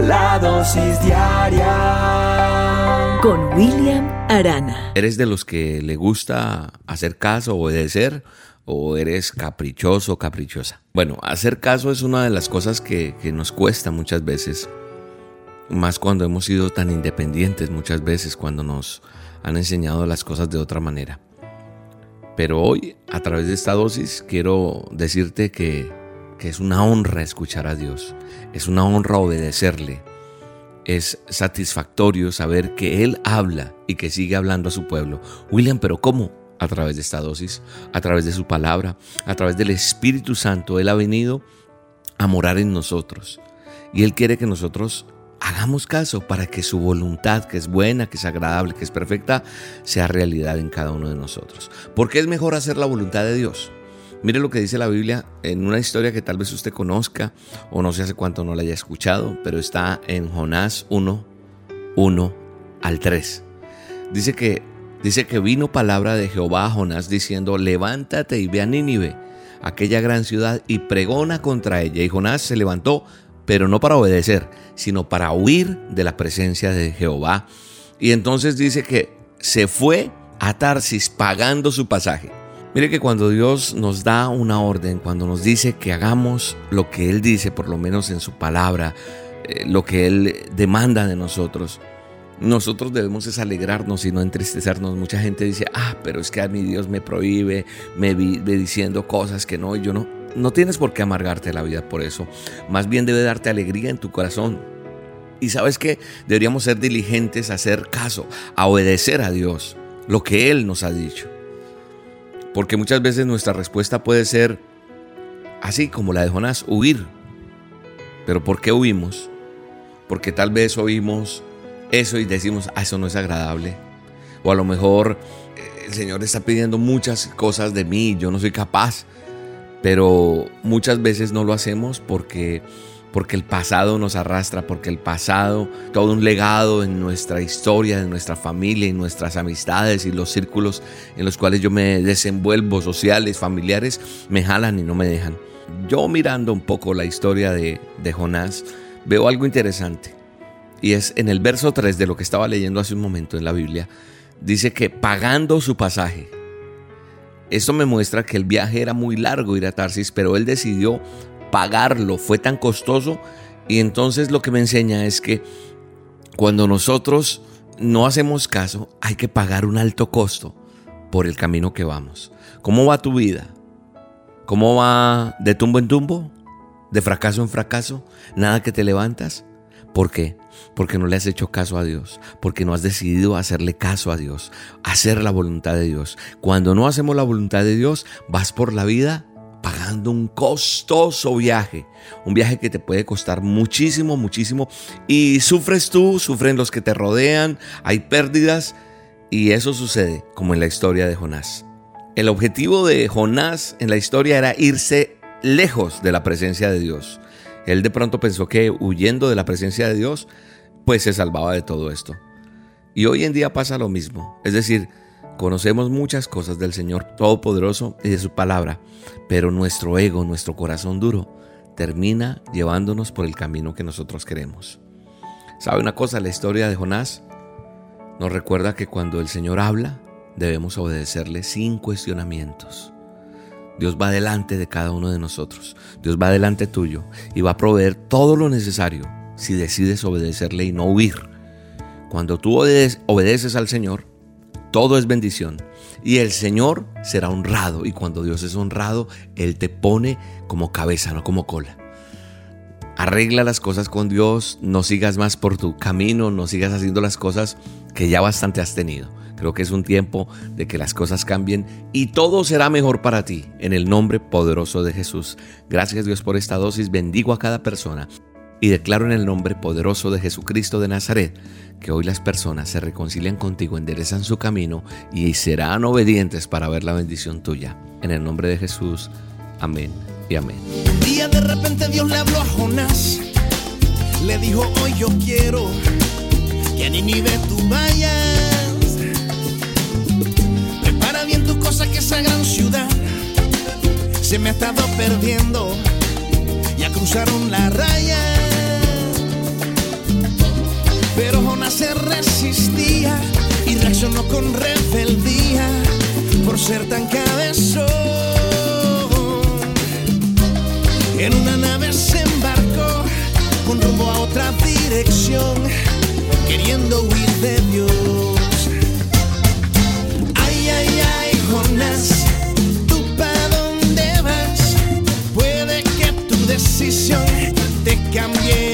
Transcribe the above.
La dosis diaria con William Arana. ¿Eres de los que le gusta hacer caso, obedecer? ¿O eres caprichoso o caprichosa? Bueno, hacer caso es una de las cosas que, que nos cuesta muchas veces. Más cuando hemos sido tan independientes muchas veces, cuando nos han enseñado las cosas de otra manera. Pero hoy, a través de esta dosis, quiero decirte que, que es una honra escuchar a Dios, es una honra obedecerle, es satisfactorio saber que Él habla y que sigue hablando a su pueblo. William, pero ¿cómo? A través de esta dosis, a través de su palabra, a través del Espíritu Santo. Él ha venido a morar en nosotros. Y Él quiere que nosotros hagamos caso para que su voluntad, que es buena, que es agradable, que es perfecta, sea realidad en cada uno de nosotros. Porque es mejor hacer la voluntad de Dios. Mire lo que dice la Biblia en una historia que tal vez usted conozca o no sé hace cuánto no la haya escuchado, pero está en Jonás 1, 1 al 3. Dice que, dice que vino palabra de Jehová a Jonás diciendo, levántate y ve a Nínive, aquella gran ciudad, y pregona contra ella. Y Jonás se levantó, pero no para obedecer, sino para huir de la presencia de Jehová. Y entonces dice que se fue a Tarsis pagando su pasaje. Mire que cuando Dios nos da una orden, cuando nos dice que hagamos lo que Él dice, por lo menos en su palabra, eh, lo que Él demanda de nosotros, nosotros debemos es alegrarnos y no entristecernos. Mucha gente dice, ah, pero es que a mi Dios me prohíbe, me vive diciendo cosas que no, y yo no. No tienes por qué amargarte la vida por eso. Más bien debe darte alegría en tu corazón. Y sabes que deberíamos ser diligentes a hacer caso, a obedecer a Dios, lo que Él nos ha dicho. Porque muchas veces nuestra respuesta puede ser así como la de Jonás, huir. Pero ¿por qué huimos? Porque tal vez oímos eso y decimos, ah, eso no es agradable. O a lo mejor eh, el Señor está pidiendo muchas cosas de mí, yo no soy capaz. Pero muchas veces no lo hacemos porque porque el pasado nos arrastra, porque el pasado, todo un legado en nuestra historia, en nuestra familia, en nuestras amistades y los círculos en los cuales yo me desenvuelvo, sociales, familiares, me jalan y no me dejan. Yo mirando un poco la historia de, de Jonás, veo algo interesante. Y es en el verso 3 de lo que estaba leyendo hace un momento en la Biblia, dice que pagando su pasaje, esto me muestra que el viaje era muy largo ir a Tarsis, pero él decidió pagarlo fue tan costoso. Y entonces lo que me enseña es que cuando nosotros no hacemos caso, hay que pagar un alto costo por el camino que vamos. ¿Cómo va tu vida? ¿Cómo va de tumbo en tumbo? ¿De fracaso en fracaso? ¿Nada que te levantas? ¿Por qué? Porque no le has hecho caso a Dios, porque no has decidido hacerle caso a Dios, hacer la voluntad de Dios. Cuando no hacemos la voluntad de Dios, vas por la vida pagando un costoso viaje, un viaje que te puede costar muchísimo, muchísimo, y sufres tú, sufren los que te rodean, hay pérdidas, y eso sucede como en la historia de Jonás. El objetivo de Jonás en la historia era irse lejos de la presencia de Dios. Él de pronto pensó que huyendo de la presencia de Dios, pues se salvaba de todo esto. Y hoy en día pasa lo mismo. Es decir, Conocemos muchas cosas del Señor Todopoderoso y de su palabra, pero nuestro ego, nuestro corazón duro, termina llevándonos por el camino que nosotros queremos. ¿Sabe una cosa? La historia de Jonás nos recuerda que cuando el Señor habla, debemos obedecerle sin cuestionamientos. Dios va delante de cada uno de nosotros. Dios va delante tuyo y va a proveer todo lo necesario si decides obedecerle y no huir. Cuando tú obedeces al Señor, todo es bendición. Y el Señor será honrado. Y cuando Dios es honrado, Él te pone como cabeza, no como cola. Arregla las cosas con Dios, no sigas más por tu camino, no sigas haciendo las cosas que ya bastante has tenido. Creo que es un tiempo de que las cosas cambien y todo será mejor para ti en el nombre poderoso de Jesús. Gracias Dios por esta dosis. Bendigo a cada persona y declaro en el nombre poderoso de Jesucristo de Nazaret que hoy las personas se reconcilian contigo, enderezan su camino y serán obedientes para ver la bendición tuya. En el nombre de Jesús. Amén y amén. Un día de repente Dios le habló a Jonás. Le dijo, hoy yo quiero que a Nínive tú vayas. Prepara bien tus cosas que esa gran ciudad se me ha estado perdiendo. Ya cruzaron la raya. Se resistía y reaccionó con rebeldía por ser tan cabezón. En una nave se embarcó con rumbo a otra dirección, queriendo huir de Dios. Ay, ay, ay, Jonás, ¿tú para dónde vas? Puede que tu decisión te cambie